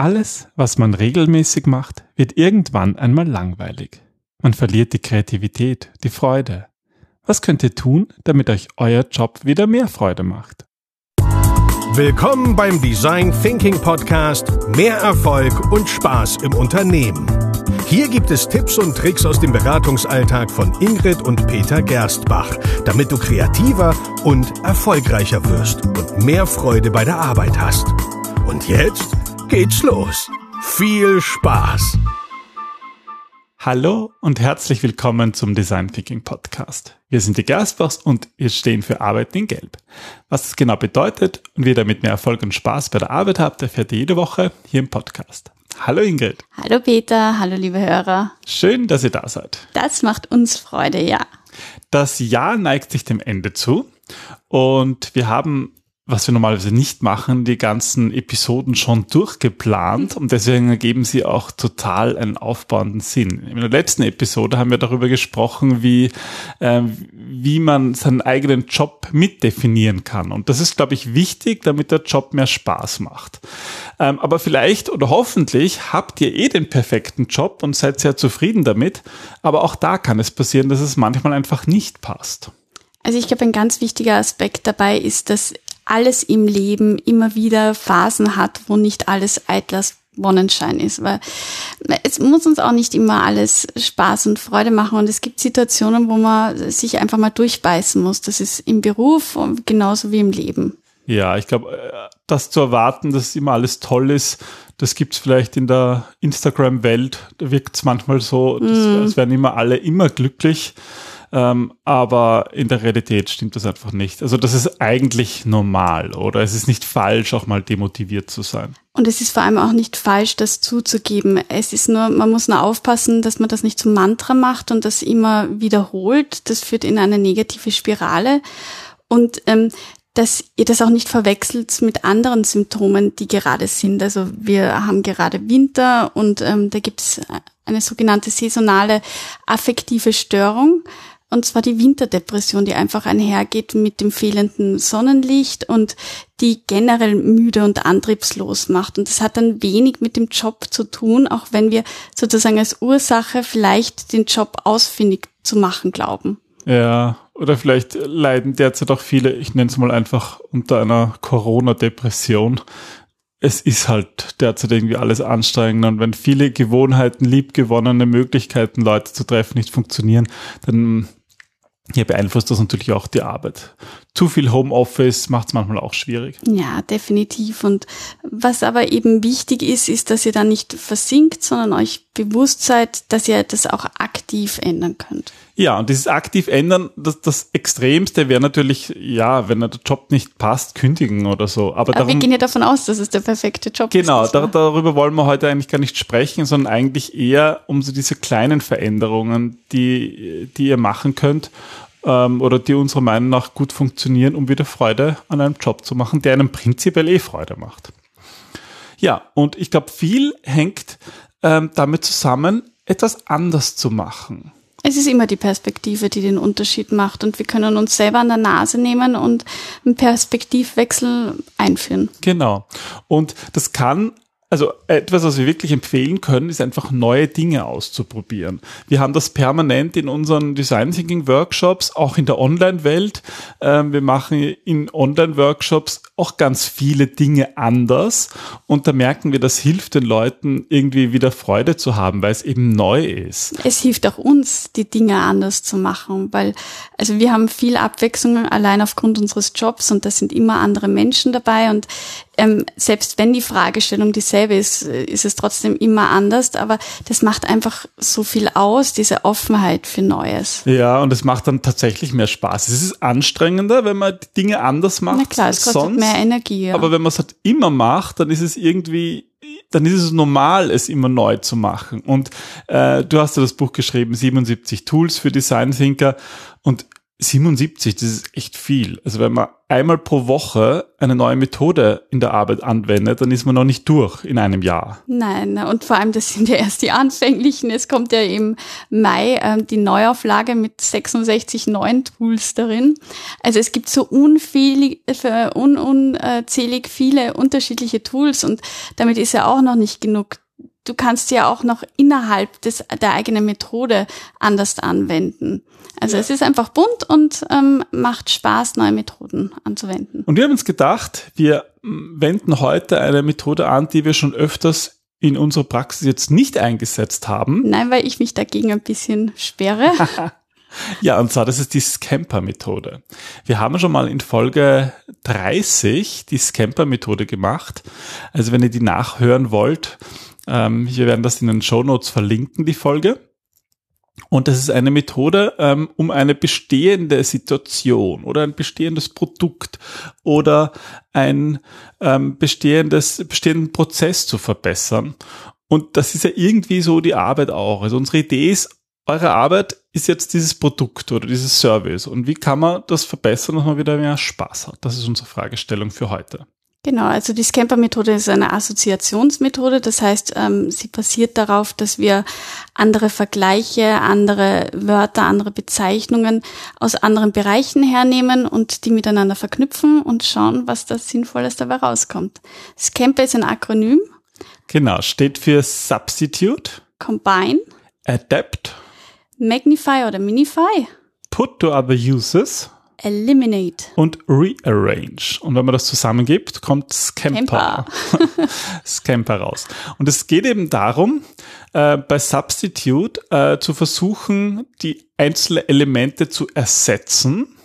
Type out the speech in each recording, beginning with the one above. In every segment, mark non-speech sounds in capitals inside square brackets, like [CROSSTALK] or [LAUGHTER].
Alles, was man regelmäßig macht, wird irgendwann einmal langweilig. Man verliert die Kreativität, die Freude. Was könnt ihr tun, damit euch euer Job wieder mehr Freude macht? Willkommen beim Design Thinking Podcast Mehr Erfolg und Spaß im Unternehmen. Hier gibt es Tipps und Tricks aus dem Beratungsalltag von Ingrid und Peter Gerstbach, damit du kreativer und erfolgreicher wirst und mehr Freude bei der Arbeit hast. Und jetzt geht's los. Viel Spaß! Hallo und herzlich willkommen zum Design Thinking Podcast. Wir sind die Gerstbachs und wir stehen für Arbeiten in Gelb. Was das genau bedeutet und wie ihr damit mehr Erfolg und Spaß bei der Arbeit habt, erfährt ihr jede Woche hier im Podcast. Hallo Ingrid. Hallo Peter, hallo liebe Hörer. Schön, dass ihr da seid. Das macht uns Freude, ja. Das Jahr neigt sich dem Ende zu und wir haben was wir normalerweise nicht machen, die ganzen Episoden schon durchgeplant und deswegen ergeben sie auch total einen aufbauenden Sinn. In der letzten Episode haben wir darüber gesprochen, wie, äh, wie man seinen eigenen Job mitdefinieren kann. Und das ist, glaube ich, wichtig, damit der Job mehr Spaß macht. Ähm, aber vielleicht oder hoffentlich habt ihr eh den perfekten Job und seid sehr zufrieden damit. Aber auch da kann es passieren, dass es manchmal einfach nicht passt. Also ich glaube, ein ganz wichtiger Aspekt dabei ist, dass alles im Leben immer wieder Phasen hat, wo nicht alles eitles Wonnenschein ist, weil es muss uns auch nicht immer alles Spaß und Freude machen und es gibt Situationen, wo man sich einfach mal durchbeißen muss. Das ist im Beruf genauso wie im Leben. Ja, ich glaube, äh, das zu erwarten, dass immer alles toll ist, das gibt's vielleicht in der Instagram-Welt. Da wirkt es manchmal so, dass, mm. als wären immer alle immer glücklich. Ähm, aber in der Realität stimmt das einfach nicht. Also das ist eigentlich normal, oder? Es ist nicht falsch, auch mal demotiviert zu sein. Und es ist vor allem auch nicht falsch, das zuzugeben. Es ist nur, man muss nur aufpassen, dass man das nicht zum Mantra macht und das immer wiederholt. Das führt in eine negative Spirale. Und ähm, dass ihr das auch nicht verwechselt mit anderen Symptomen, die gerade sind. Also wir haben gerade Winter und ähm, da gibt es eine sogenannte saisonale affektive Störung. Und zwar die Winterdepression, die einfach einhergeht mit dem fehlenden Sonnenlicht und die generell müde und antriebslos macht. Und das hat dann wenig mit dem Job zu tun, auch wenn wir sozusagen als Ursache vielleicht den Job ausfindig zu machen glauben. Ja, oder vielleicht leiden derzeit auch viele, ich nenne es mal einfach unter einer Corona-Depression. Es ist halt derzeit irgendwie alles anstrengend und wenn viele Gewohnheiten, liebgewonnene Möglichkeiten, Leute zu treffen, nicht funktionieren, dann hier beeinflusst das natürlich auch die Arbeit. Zu viel Homeoffice macht es manchmal auch schwierig. Ja, definitiv. Und was aber eben wichtig ist, ist, dass ihr da nicht versinkt, sondern euch bewusst seid, dass ihr das auch aktiv ändern könnt. Ja, und dieses aktiv ändern, das, das Extremste wäre natürlich, ja, wenn der Job nicht passt, kündigen oder so. Aber, Aber darum, wir gehen ja davon aus, dass es der perfekte Job genau, ist. Genau, da, darüber wollen wir heute eigentlich gar nicht sprechen, sondern eigentlich eher um so diese kleinen Veränderungen, die, die ihr machen könnt ähm, oder die unserer Meinung nach gut funktionieren, um wieder Freude an einem Job zu machen, der einem prinzipiell eh Freude macht. Ja, und ich glaube, viel hängt ähm, damit zusammen, etwas anders zu machen. Es ist immer die Perspektive, die den Unterschied macht und wir können uns selber an der Nase nehmen und einen Perspektivwechsel einführen. Genau. Und das kann also etwas, was wir wirklich empfehlen können, ist einfach neue Dinge auszuprobieren. Wir haben das permanent in unseren Design Thinking Workshops, auch in der Online-Welt. Ähm, wir machen in Online-Workshops auch ganz viele Dinge anders und da merken wir, das hilft den Leuten irgendwie wieder Freude zu haben, weil es eben neu ist. Es hilft auch uns, die Dinge anders zu machen, weil also wir haben viel Abwechslung allein aufgrund unseres Jobs und da sind immer andere Menschen dabei und ähm, selbst wenn die Fragestellung dieselbe ist, ist es trotzdem immer anders. Aber das macht einfach so viel aus, diese Offenheit für Neues. Ja, und es macht dann tatsächlich mehr Spaß. Es ist anstrengender, wenn man Dinge anders macht. Na klar, es kostet sonst. mehr Energie. Ja. Aber wenn man es halt immer macht, dann ist es irgendwie dann ist es normal, es immer neu zu machen. Und äh, du hast ja das Buch geschrieben, 77 Tools für Design Thinker. Und 77, das ist echt viel. Also wenn man einmal pro Woche eine neue Methode in der Arbeit anwendet, dann ist man noch nicht durch in einem Jahr. Nein, und vor allem, das sind ja erst die anfänglichen. Es kommt ja im Mai äh, die Neuauflage mit 66 neuen Tools darin. Also es gibt so unzählig, un, unzählig viele unterschiedliche Tools und damit ist ja auch noch nicht genug du kannst ja auch noch innerhalb des, der eigenen Methode anders anwenden. Also ja. es ist einfach bunt und ähm, macht Spaß, neue Methoden anzuwenden. Und wir haben uns gedacht, wir wenden heute eine Methode an, die wir schon öfters in unserer Praxis jetzt nicht eingesetzt haben. Nein, weil ich mich dagegen ein bisschen sperre. [LAUGHS] ja, und zwar, das ist die Scamper-Methode. Wir haben schon mal in Folge 30 die Scamper-Methode gemacht. Also wenn ihr die nachhören wollt, ähm, wir werden das in den Show Notes verlinken, die Folge. Und das ist eine Methode, ähm, um eine bestehende Situation oder ein bestehendes Produkt oder ein ähm, bestehendes, bestehenden Prozess zu verbessern. Und das ist ja irgendwie so die Arbeit auch. Also unsere Idee ist, eure Arbeit ist jetzt dieses Produkt oder dieses Service. Und wie kann man das verbessern, dass man wieder mehr Spaß hat? Das ist unsere Fragestellung für heute. Genau, also die Scamper-Methode ist eine Assoziationsmethode. Das heißt, ähm, sie basiert darauf, dass wir andere Vergleiche, andere Wörter, andere Bezeichnungen aus anderen Bereichen hernehmen und die miteinander verknüpfen und schauen, was da Sinnvolles dabei rauskommt. Scamper ist ein Akronym. Genau, steht für Substitute, Combine, Adapt, Magnify oder Minify, Put to other uses Eliminate. Und Rearrange. Und wenn man das zusammengibt, kommt Scamper. [LAUGHS] Scamper raus. Und es geht eben darum, äh, bei Substitute äh, zu versuchen, die einzelnen Elemente zu ersetzen.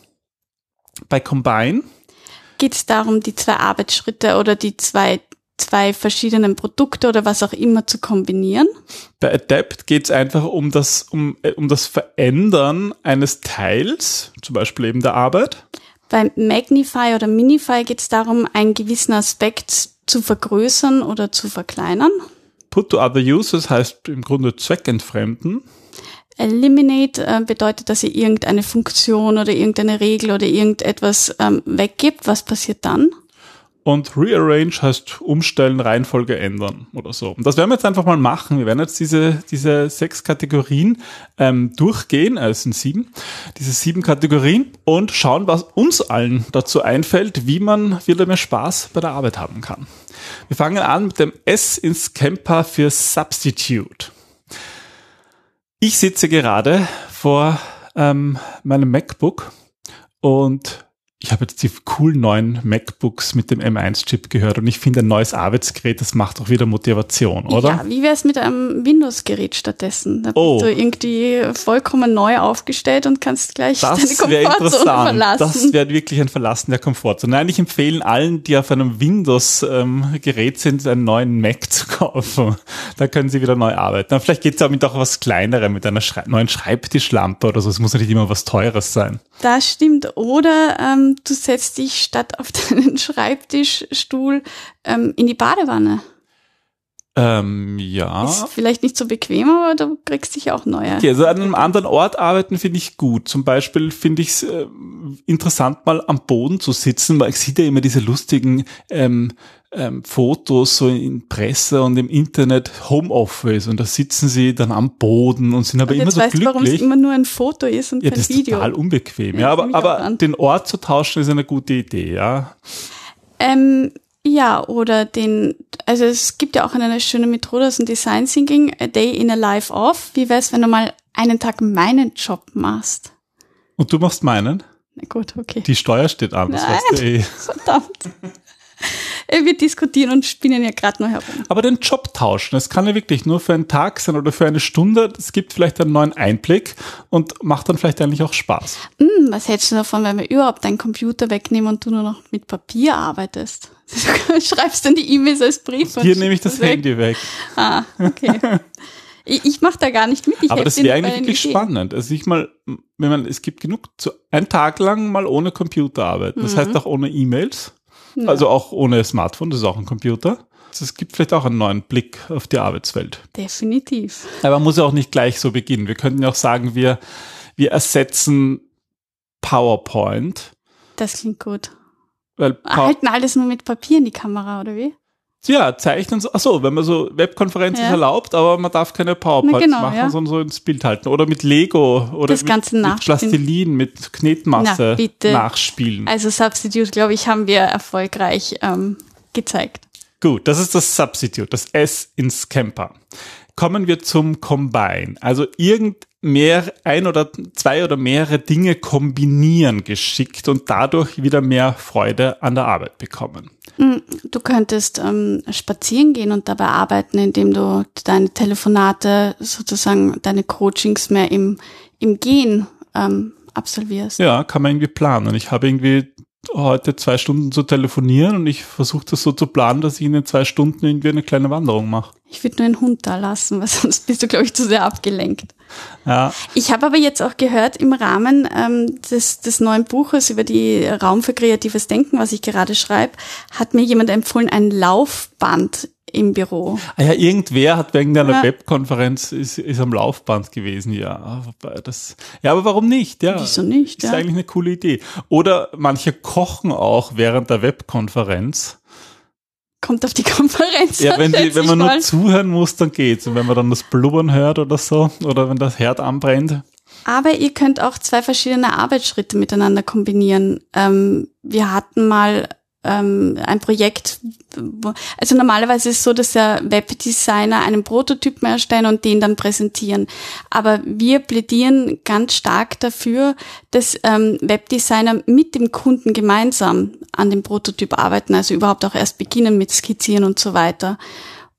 Bei Combine geht es darum, die zwei Arbeitsschritte oder die zwei zwei verschiedenen Produkte oder was auch immer zu kombinieren? Bei Adapt geht es einfach um das, um, äh, um das Verändern eines Teils, zum Beispiel eben der Arbeit. Bei Magnify oder Minify geht es darum, einen gewissen Aspekt zu vergrößern oder zu verkleinern. Put to other users heißt im Grunde zweckentfremden. Eliminate äh, bedeutet, dass ihr irgendeine Funktion oder irgendeine Regel oder irgendetwas ähm, weggibt. Was passiert dann? Und Rearrange heißt umstellen, Reihenfolge ändern oder so. Und das werden wir jetzt einfach mal machen. Wir werden jetzt diese, diese sechs Kategorien ähm, durchgehen, äh, es sind sieben, diese sieben Kategorien und schauen, was uns allen dazu einfällt, wie man wieder mehr Spaß bei der Arbeit haben kann. Wir fangen an mit dem S ins Camper für Substitute. Ich sitze gerade vor ähm, meinem MacBook und ich habe jetzt die coolen neuen MacBooks mit dem M1-Chip gehört und ich finde ein neues Arbeitsgerät, das macht auch wieder Motivation, oder? Ja, wie wäre es mit einem Windows-Gerät stattdessen? Da oh. bist du irgendwie vollkommen neu aufgestellt und kannst gleich das deine Komfortzone verlassen. Das wäre wirklich ein Verlassen der Komfortzone. Nein, ich empfehle allen, die auf einem Windows-Gerät sind, einen neuen Mac zu kaufen. Da können sie wieder neu arbeiten. vielleicht geht es auch mit auch was Kleinerem, mit einer Schrei neuen Schreibtischlampe oder so. Es muss nicht immer was Teures sein. Das stimmt. Oder ähm, du setzt dich statt auf [LAUGHS] deinen Schreibtischstuhl ähm, in die Badewanne. Ähm, ja. Ist vielleicht nicht so bequem, aber du kriegst dich auch neue. Okay, also an einem anderen Ort arbeiten finde ich gut. Zum Beispiel finde ich es äh, interessant, mal am Boden zu sitzen, weil ich sehe ja immer diese lustigen ähm, ähm, Fotos so in Presse und im Internet Homeoffice und da sitzen sie dann am Boden und sind aber und immer so weißt, glücklich. Warum es immer nur ein Foto ist und ja, kein das Video. ist total unbequem. Ja, ja aber, aber den Ort zu tauschen ist eine gute Idee, ja. Ähm, ja, oder den, also es gibt ja auch eine schöne Methode aus dem Design Thinking, a day in a life off. Wie wär's, wenn du mal einen Tag meinen Job machst? Und du machst meinen? Na gut, okay. Die Steuer steht an, das Nein, weißt du eh. [LAUGHS] Verdammt. Wir diskutieren und spinnen ja gerade nur herum. Aber den Job tauschen, es kann ja wirklich nur für einen Tag sein oder für eine Stunde. Es gibt vielleicht einen neuen Einblick und macht dann vielleicht eigentlich auch Spaß. Mm, was hältst du davon, wenn wir überhaupt deinen Computer wegnehmen und du nur noch mit Papier arbeitest? Du [LAUGHS] schreibst dann die E-Mails als Brief. Hier nehme ich das weg. Handy weg. Ah, okay. [LAUGHS] Ich, ich mache da gar nicht mit. Ich Aber das wäre eigentlich wirklich Ideen. spannend. Also ich mal, wenn man, es gibt genug, zu, einen Tag lang mal ohne Computer arbeiten. Das mhm. heißt auch ohne E-Mails. Ja. Also auch ohne Smartphone, das ist auch ein Computer. Es gibt vielleicht auch einen neuen Blick auf die Arbeitswelt. Definitiv. Aber man muss ja auch nicht gleich so beginnen. Wir könnten ja auch sagen, wir, wir ersetzen PowerPoint. Das klingt gut. Weil Pow- Halten alles nur mit Papier in die Kamera, oder wie? Ja, zeichnen so, ach so, wenn man so, Webkonferenz Ja. ist erlaubt, aber man darf keine PowerPoints Na genau, machen, ja. sondern so ins Bild halten. Oder mit Lego oder Das mit, Ganze mit. Plastilin, mit Knetmasse Na, nachspielen. Also Substitute, glaube ich, haben wir erfolgreich ähm, gezeigt. Gut, das ist das Substitute, das S in Scamper. Kommen wir zum Combine. Also irgend mehr, ein oder zwei oder mehrere Dinge kombinieren geschickt und dadurch wieder mehr Freude an der Arbeit bekommen. Du könntest ähm, spazieren gehen und dabei arbeiten, indem du deine Telefonate, sozusagen deine Coachings mehr im, im Gehen ähm, absolvierst. Ja, kann man irgendwie planen. Ich habe irgendwie heute zwei Stunden zu telefonieren und ich versuche das so zu planen, dass ich in den zwei Stunden irgendwie eine kleine Wanderung mache. Ich würde nur einen Hund da lassen, [LAUGHS] weil sonst bist du, glaube ich, zu sehr abgelenkt. Ja, Ich habe aber jetzt auch gehört, im Rahmen ähm, des, des neuen Buches über die Raum für kreatives Denken, was ich gerade schreibe, hat mir jemand empfohlen, ein Laufband im Büro. Ah ja, irgendwer hat wegen einer Ja. Webkonferenz ist, ist am Laufband gewesen, ja. Das, ja, aber warum nicht? Ja, Wieso nicht, Ist ja? eigentlich eine coole Idee. Oder manche kochen auch während der Webkonferenz. Kommt auf die [LAUGHS] Konferenz. Ja, an, wenn, die, wenn man nur zuhören muss, dann geht's. Und wenn man dann das Blubbern hört oder so, oder wenn das Herd anbrennt. Aber ihr könnt auch zwei verschiedene Arbeitsschritte miteinander kombinieren. Ähm, wir hatten mal ähm, ein Projekt, wo, also normalerweise ist es so, dass der Webdesigner einen Prototypen erstellen und den dann präsentieren. Aber wir plädieren ganz stark dafür, dass ähm, Webdesigner mit dem Kunden gemeinsam an dem Prototyp arbeiten, also überhaupt auch erst beginnen mit Skizzieren und so weiter.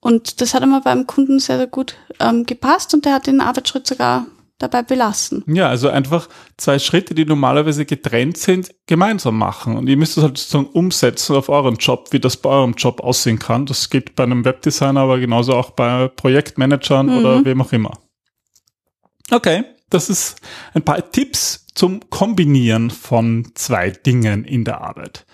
Und das hat immer beim Kunden sehr, sehr gut ähm, gepasst und der hat den Arbeitsschritt sogar dabei belassen. Ja, also einfach zwei Schritte, die normalerweise getrennt sind, gemeinsam machen. Und ihr müsst es halt sozusagen umsetzen auf euren Job, wie das bei eurem Job aussehen kann. Das geht bei einem Webdesigner, aber genauso auch bei Projektmanagern oder wem auch immer. Okay, das ist ein paar Tipps zum Kombinieren von zwei Dingen in der Arbeit.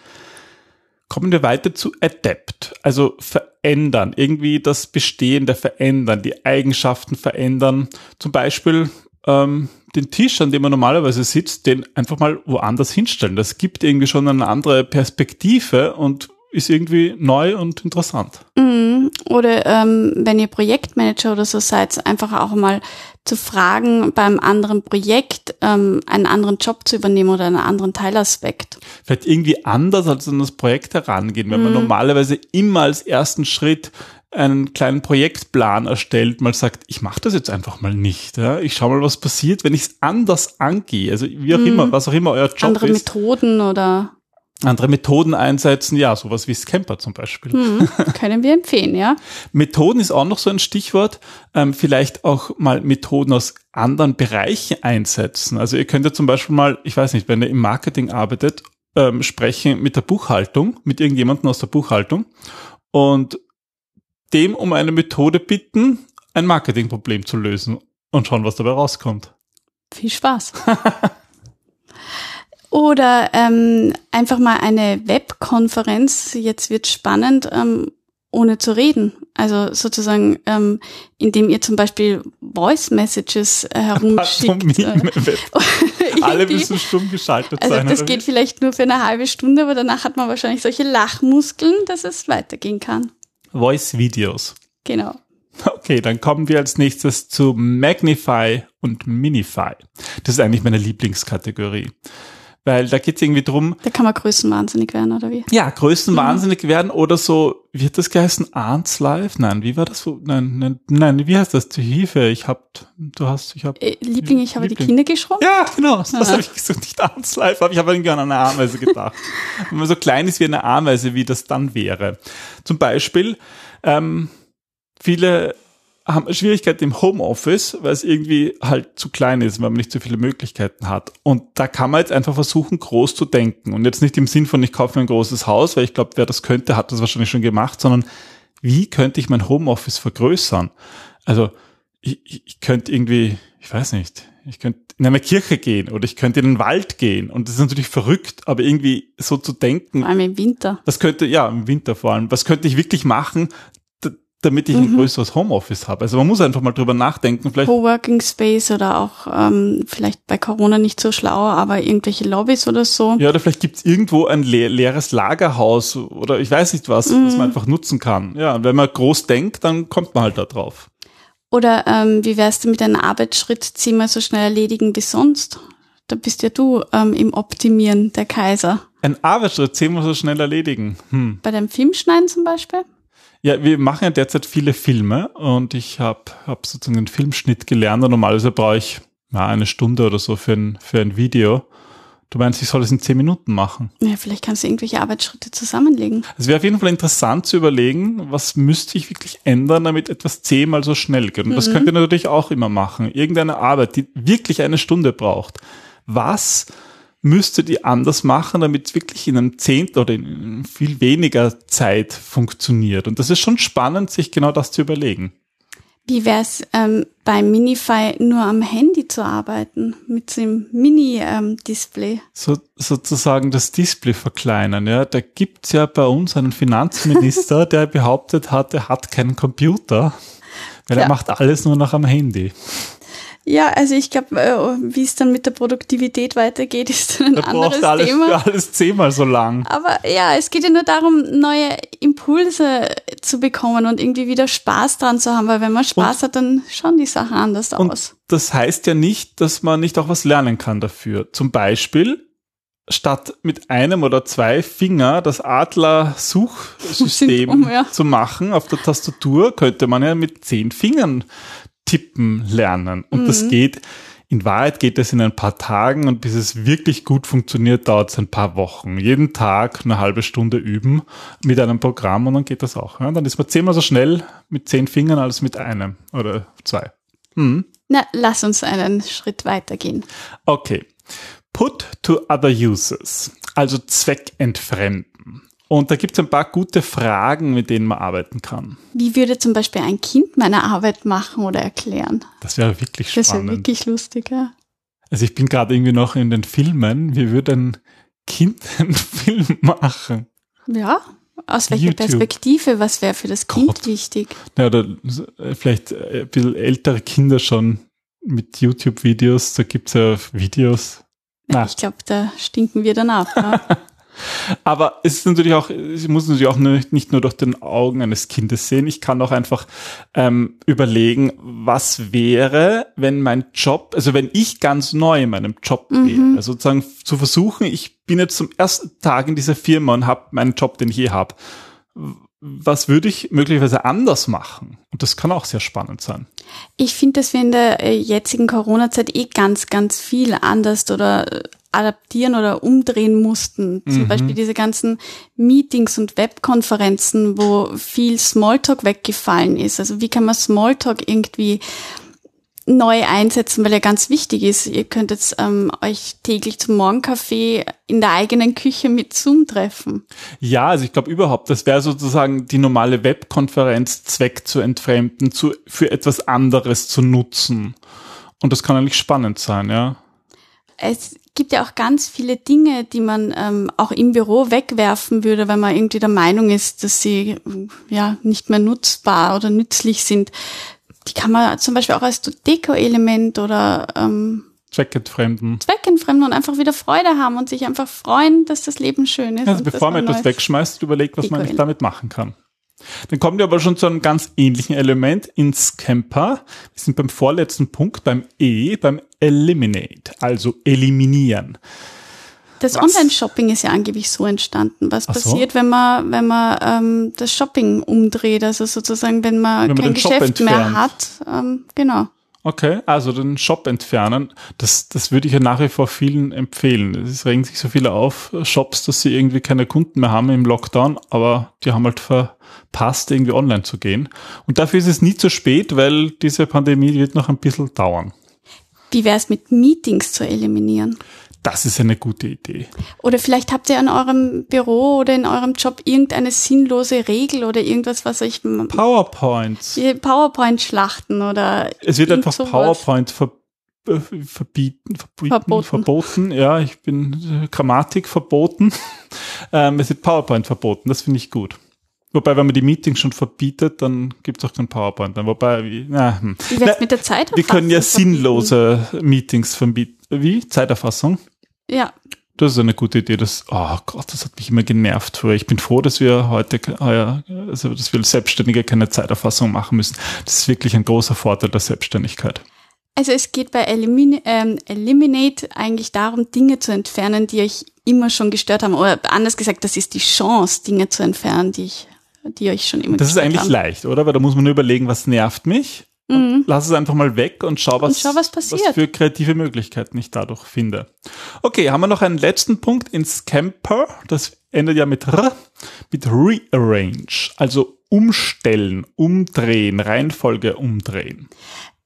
Kommen wir weiter zu Adapt, also verändern, irgendwie das Bestehende verändern, die Eigenschaften verändern. Zum Beispiel ähm, den Tisch, an dem man normalerweise sitzt, den einfach mal woanders hinstellen. Das gibt irgendwie schon eine andere Perspektive und ist irgendwie neu und interessant. Mhm. Oder ähm, wenn ihr Projektmanager oder so seid, einfach auch mal zu fragen, beim anderen Projekt ähm, einen anderen Job zu übernehmen oder einen anderen Teilaspekt. Vielleicht irgendwie anders als an das Projekt herangehen, wenn man normalerweise immer als ersten Schritt einen kleinen Projektplan erstellt, mal sagt, ich mache das jetzt einfach mal nicht. Ja? Ich schaue mal, was passiert, wenn ich es anders angehe. Also wie auch immer, was auch immer euer Job andere ist. Methoden oder andere Methoden einsetzen, ja, sowas wie Scamper zum Beispiel. mhm, [LAUGHS] können wir empfehlen, ja. Methoden ist auch noch so ein Stichwort. Ähm, vielleicht auch mal Methoden aus anderen Bereichen einsetzen. Also ihr könnt ja zum Beispiel mal, ich weiß nicht, wenn ihr im Marketing arbeitet, ähm, sprechen mit der Buchhaltung, mit irgendjemandem aus der Buchhaltung und dem um eine Methode bitten, ein Marketingproblem zu lösen und schauen, was dabei rauskommt. Viel Spaß. [LAUGHS] Oder ähm, einfach mal eine Webkonferenz, jetzt wird spannend, ähm, ohne zu reden. Also sozusagen, ähm, indem ihr zum Beispiel Voice Messages äh, [LAUGHS] herumschickt. [LAUGHS] Alle müssen stumm geschaltet Also sein. das geht wie? vielleicht nur für eine halbe Stunde, aber danach hat man wahrscheinlich solche Lachmuskeln, dass es weitergehen kann. Voice-Videos. Genau. Okay, dann kommen wir als nächstes zu Magnify und Minify. Das ist eigentlich meine Lieblingskategorie. Weil da geht es irgendwie drum, Da kann man größenwahnsinnig werden, oder wie? ja, Größen wahnsinnig werden oder so, hat das geheißen? Arns Live? Nein, wie war das? so? Nein, nein, nein, wie heißt das? Die Hilfe, ich hab, du hast, ich hab. Äh, Liebling, ich habe die Liebling. Kinder geschrumpft. Ja, genau, das Aha. habe ich gesagt, nicht Arns Live, aber ich habe irgendwie an eine Ameise gedacht. [LAUGHS] Wenn man so klein ist wie eine Ameise, wie das dann wäre. Zum Beispiel, ähm, viele haben Schwierigkeiten im Homeoffice, weil es irgendwie halt zu klein ist, weil man nicht so viele Möglichkeiten hat. Und da kann man jetzt einfach versuchen, groß zu denken. Und jetzt nicht im Sinn von, ich kaufe mir ein großes Haus, weil ich glaube, wer das könnte, hat das wahrscheinlich schon gemacht, sondern wie könnte ich mein Homeoffice vergrößern? Also ich, ich, ich könnte irgendwie, ich weiß nicht, ich könnte in eine Kirche gehen oder ich könnte in den Wald gehen. Und das ist natürlich verrückt, aber irgendwie so zu denken, Vor allem im Winter. was könnte, ja, im Winter vor allem, was könnte ich wirklich machen, damit ich ein größeres Homeoffice habe. Also man muss einfach mal drüber nachdenken. Vielleicht Coworking Space oder auch ähm, vielleicht bei Corona nicht so schlau, aber irgendwelche Lobbys oder so. Ja, oder vielleicht gibt's irgendwo ein le leeres Lagerhaus oder ich weiß nicht was, was man einfach nutzen kann. Ja, und wenn man groß denkt, dann kommt man halt da drauf. Oder ähm, wie wär's denn mit einem Arbeitsschritt zehnmal so schnell erledigen wie sonst? Da bist ja du ähm, im Optimieren der Kaiser. Ein Arbeitsschritt zehnmal so schnell erledigen. Hm. Bei deinem Filmschneiden zum Beispiel? Ja, wir machen ja derzeit viele Filme und ich habe hab sozusagen einen Filmschnitt gelernt und normalerweise brauche ich ja, eine Stunde oder so für ein, für ein Video. Du meinst, ich soll es in zehn Minuten machen? Ja, vielleicht kannst du irgendwelche Arbeitsschritte zusammenlegen. Es wäre auf jeden Fall interessant zu überlegen, was müsste ich wirklich ändern, damit etwas zehnmal so schnell geht. Und das könnt ihr natürlich auch immer machen. Irgendeine Arbeit, die wirklich eine Stunde braucht. Was müsstet ihr anders machen, damit es wirklich in einem Zehntel oder in viel weniger Zeit funktioniert? Und das ist schon spannend, sich genau das zu überlegen. Wie wär's ähm, beim Minify nur am Handy zu arbeiten, mit dem Mini-Display? So, sozusagen das Display verkleinern. Ja, da gibt's ja bei uns einen Finanzminister, [LAUGHS] der behauptet hat, er hat keinen Computer, weil Ja. er macht alles nur noch am Handy. Ja, also ich glaube, äh, wie es dann mit der Produktivität weitergeht, [LAUGHS] ist dann ein Er anderes alles Thema. [LAUGHS] alles zehnmal so lang. Aber ja, es geht ja nur darum, neue Impulse zu bekommen und irgendwie wieder Spaß dran zu haben, weil wenn man Spaß hat, dann schauen die Sachen anders Und aus. das heißt ja nicht, dass man nicht auch was lernen kann dafür. Zum Beispiel, statt mit einem oder zwei Finger das Adler-Suchsystem ja. zu machen auf der Tastatur, könnte man ja mit zehn Fingern tippen lernen. Und das geht, in Wahrheit geht es in ein paar Tagen und bis es wirklich gut funktioniert, dauert es ein paar Wochen. Jeden Tag eine halbe Stunde üben mit einem Programm und dann geht das auch. Ja, dann ist man zehnmal so schnell mit zehn Fingern als mit einem oder zwei. Na, lass uns einen Schritt weitergehen. Okay. Put to other uses, also zweckentfremden. Und da gibt es ein paar gute Fragen, mit denen man arbeiten kann. Wie würde zum Beispiel ein Kind meine Arbeit machen oder erklären? Das wäre wirklich Das wäre spannend. wirklich lustig, ja. Also ich bin gerade irgendwie noch in den Filmen. Wie würde ein Kind [LAUGHS] einen Film machen? Ja, aus welcher YouTube. Perspektive? Was wäre für das Kind Gott. wichtig? Ja, oder äh, vielleicht ein bisschen ältere Kinder schon mit YouTube-Videos. Da gibt's ja Videos. Na, Ich glaube, da stinken wir dann ab. [LAUGHS] Aber es ist natürlich auch, ich muss natürlich auch nicht, nur durch den Augen eines Kindes sehen. Ich kann auch einfach ähm, überlegen, was wäre, wenn mein Job, also wenn ich ganz neu in meinem Job wäre, also sozusagen zu versuchen, ich bin jetzt zum ersten Tag in dieser Firma und habe meinen Job, den ich je habe. Was würde ich möglicherweise anders machen? Und das kann auch sehr spannend sein. Ich finde, dass wir in der äh, jetzigen Corona-Zeit eh ganz, ganz viel anders oder äh, adaptieren oder umdrehen mussten. Zum Beispiel diese ganzen Meetings und Webkonferenzen, wo viel Smalltalk weggefallen ist. Also wie kann man Smalltalk irgendwie neu einsetzen, weil er ganz wichtig ist. Ihr könnt jetzt ähm, euch täglich zum Morgenkaffee in der eigenen Küche mit Zoom treffen. Ja, also ich glaube überhaupt, das wäre sozusagen die normale Webkonferenz Zweck zu entfremden, zu, für etwas anderes zu nutzen. Und das kann eigentlich spannend sein, ja. Es gibt ja auch ganz viele Dinge, die man ähm, auch im Büro wegwerfen würde, wenn man irgendwie der Meinung ist, dass sie äh, ja nicht mehr nutzbar oder nützlich sind. Die kann man zum Beispiel auch als Deko-Element oder ähm, Zweck entfremden. zweckentfremden und einfach wieder Freude haben und sich einfach freuen, dass das Leben schön ist. Also bevor man etwas Neues- wegschmeißt, überlegt, was man damit machen kann. Dann kommen wir aber schon zu einem ganz ähnlichen Element ins Camper. Wir sind beim vorletzten Punkt, beim E, beim Eliminate, also eliminieren. Das? Online-Shopping ist ja angeblich so entstanden. Was so. passiert, wenn man, wenn man ähm, das Shopping umdreht? Also sozusagen, wenn man Wenn kein Geschäft mehr hat. Ähm, genau. Okay, also den Shop entfernen, das, das würde ich ja nach wie vor vielen empfehlen. Es regen sich so viele auf, Shops, dass sie irgendwie keine Kunden mehr haben im Lockdown, aber die haben halt verpasst, irgendwie online zu gehen. Und dafür ist es nie zu spät, weil diese Pandemie wird noch ein bisschen dauern. Wie wäre es mit Meetings zu eliminieren? Das ist eine gute Idee. Oder vielleicht habt ihr in eurem Büro oder in eurem Job irgendeine sinnlose Regel oder irgendwas, was euch PowerPoints. PowerPoint-Schlachten oder Es wird einfach sowas. PowerPoint ver äh, verbieten, verbieten, Verboten. verboten. Ja, ich bin äh, Grammatik verboten. [LAUGHS] ähm, es wird PowerPoint verboten. Das finde ich gut. Wobei, wenn man die Meetings schon verbietet, dann gibt es auch kein PowerPoint. Dann, wobei, wie, na, hm. Wie wär's mit der Zeiterfassung? Wir können ja sinnlose Meetings verbieten. Wie? Zeiterfassung? Ja, Das ist eine gute Idee. Das, oh Gott, das hat mich immer genervt früher. Ich bin froh, dass wir heute, heuer, also, dass wir Selbstständige keine Zeiterfassung machen müssen. Das ist wirklich ein großer Vorteil der Selbstständigkeit. Also es geht bei Elimin ähm, Eliminate eigentlich darum, Dinge zu entfernen, die euch immer schon gestört haben. Oder anders gesagt, das ist die Chance, Dinge zu entfernen, die, ich, die euch schon immer Das ist eigentlich haben. leicht, oder? Weil da muss man nur überlegen, was nervt mich. Und lass es einfach mal weg und schau, was, Mhm. schau, was passiert. was für kreative Möglichkeiten ich dadurch finde. Okay, haben wir noch einen letzten Punkt in Scamper. Das endet ja mit R, mit Rearrange. Also umstellen, umdrehen, Reihenfolge umdrehen.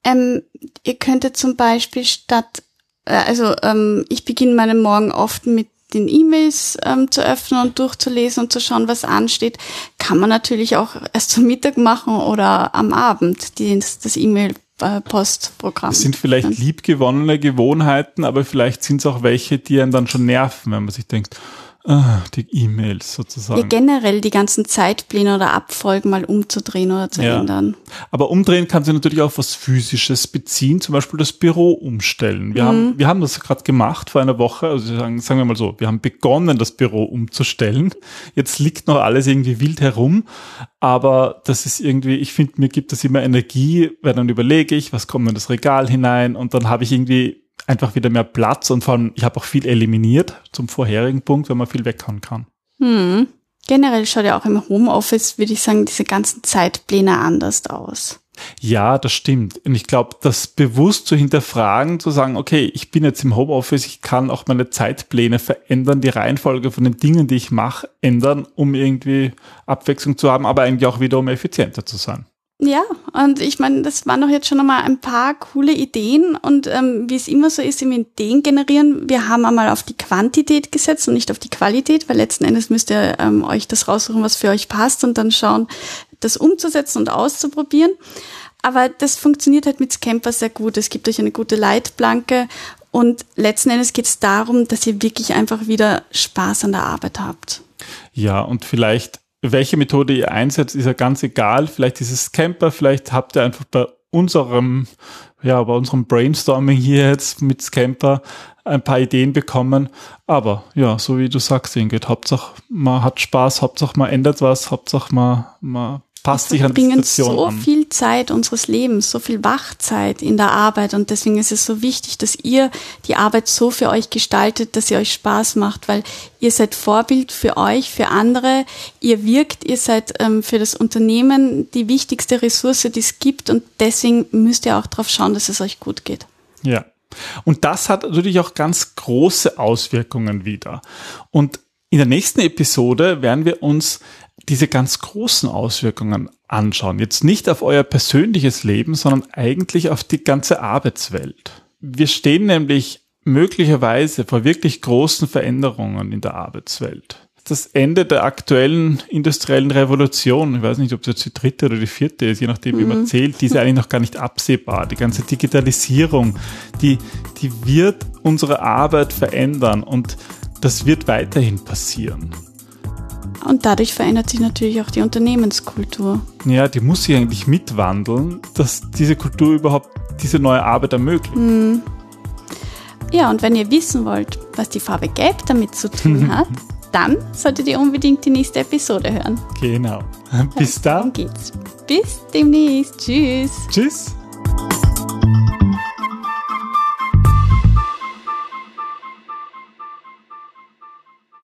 Ähm, ihr könntet zum Beispiel statt, äh, also ähm, ich beginne meinen Morgen oft mit den E-Mails ähm, zu öffnen und durchzulesen und zu schauen, was ansteht. Kann man natürlich auch erst zum Mittag machen oder am Abend, die, das E-Mail-Postprogramm. Das sind vielleicht liebgewonnene Gewohnheiten, aber vielleicht sind es auch welche, die einen dann schon nerven, wenn man sich denkt, die E-Mails sozusagen. ja, generell die ganzen Zeitpläne oder Abfolgen mal umzudrehen oder zu Ja. ändern. Aber umdrehen kann sich natürlich auf was Physisches beziehen, zum Beispiel das Büro umstellen. Wir, Mhm. haben, wir haben das gerade gemacht vor einer Woche, also sagen, sagen wir mal so, wir haben begonnen, das Büro umzustellen. Jetzt liegt noch alles irgendwie wild herum, aber das ist irgendwie, ich finde, mir gibt das immer Energie, weil dann überlege ich, was kommt in das Regal hinein und dann habe ich irgendwie einfach wieder mehr Platz und vor allem, ich habe auch viel eliminiert zum vorherigen Punkt, wenn man viel weghauen kann. Hm. Generell schaut ja auch im Homeoffice, würde ich sagen, diese ganzen Zeitpläne anders aus. Ja, das stimmt. Und ich glaube, das bewusst zu hinterfragen, zu sagen, okay, ich bin jetzt im Homeoffice, ich kann auch meine Zeitpläne verändern, die Reihenfolge von den Dingen, die ich mache, ändern, um irgendwie Abwechslung zu haben, aber eigentlich auch wieder, um effizienter zu sein. Ja, und ich meine, das waren doch jetzt schon einmal ein paar coole Ideen und ähm, wie es immer so ist im Ideen generieren, wir haben einmal auf die Quantität gesetzt und nicht auf die Qualität, weil letzten Endes müsst ihr ähm, euch das raussuchen, was für euch passt und dann schauen, das umzusetzen und auszuprobieren. Aber das funktioniert halt mit Scamper sehr gut. Es gibt euch eine gute Leitplanke und letzten Endes geht es darum, dass ihr wirklich einfach wieder Spaß an der Arbeit habt. Ja, und vielleicht, welche Methode ihr einsetzt, ist ja ganz egal. Vielleicht ist es Camper, vielleicht habt ihr einfach bei unserem, ja, bei unserem Brainstorming hier jetzt mit Scamper ein paar Ideen bekommen. Aber ja, so wie du sagst, Ingrid, Hauptsache man hat Spaß, Hauptsache man ändert was, Hauptsache man, man passt sich an die Situation so an. viel Zeit unseres Lebens, so viel Wachzeit in der Arbeit und deswegen ist es so wichtig, dass ihr die Arbeit so für euch gestaltet, dass sie euch Spaß macht, weil ihr seid Vorbild für euch, für andere, ihr wirkt, ihr seid ähm, für das Unternehmen die wichtigste Ressource, die es gibt und deswegen müsst ihr auch darauf schauen, dass es euch gut geht. Ja. Und das hat natürlich auch ganz große Auswirkungen wieder. Und in der nächsten Episode werden wir uns diese ganz großen Auswirkungen anschauen. Jetzt nicht auf euer persönliches Leben, sondern eigentlich auf die ganze Arbeitswelt. Wir stehen nämlich möglicherweise vor wirklich großen Veränderungen in der Arbeitswelt. Das Ende der aktuellen industriellen Revolution, ich weiß nicht, ob es jetzt die dritte oder die vierte ist, je nachdem, wie man zählt, die ist eigentlich noch gar nicht absehbar. Die ganze Digitalisierung, die, die wird unsere Arbeit verändern und das wird weiterhin passieren. Und dadurch verändert sich natürlich auch die Unternehmenskultur. Ja, die muss sich eigentlich mitwandeln, dass diese Kultur überhaupt diese neue Arbeit ermöglicht. Ja, und wenn ihr wissen wollt, was die Farbe Gelb damit zu tun [LAUGHS] hat, dann solltet ihr unbedingt die nächste Episode hören. Genau. Bis Darum dann. geht's. Bis demnächst. Tschüss. Tschüss.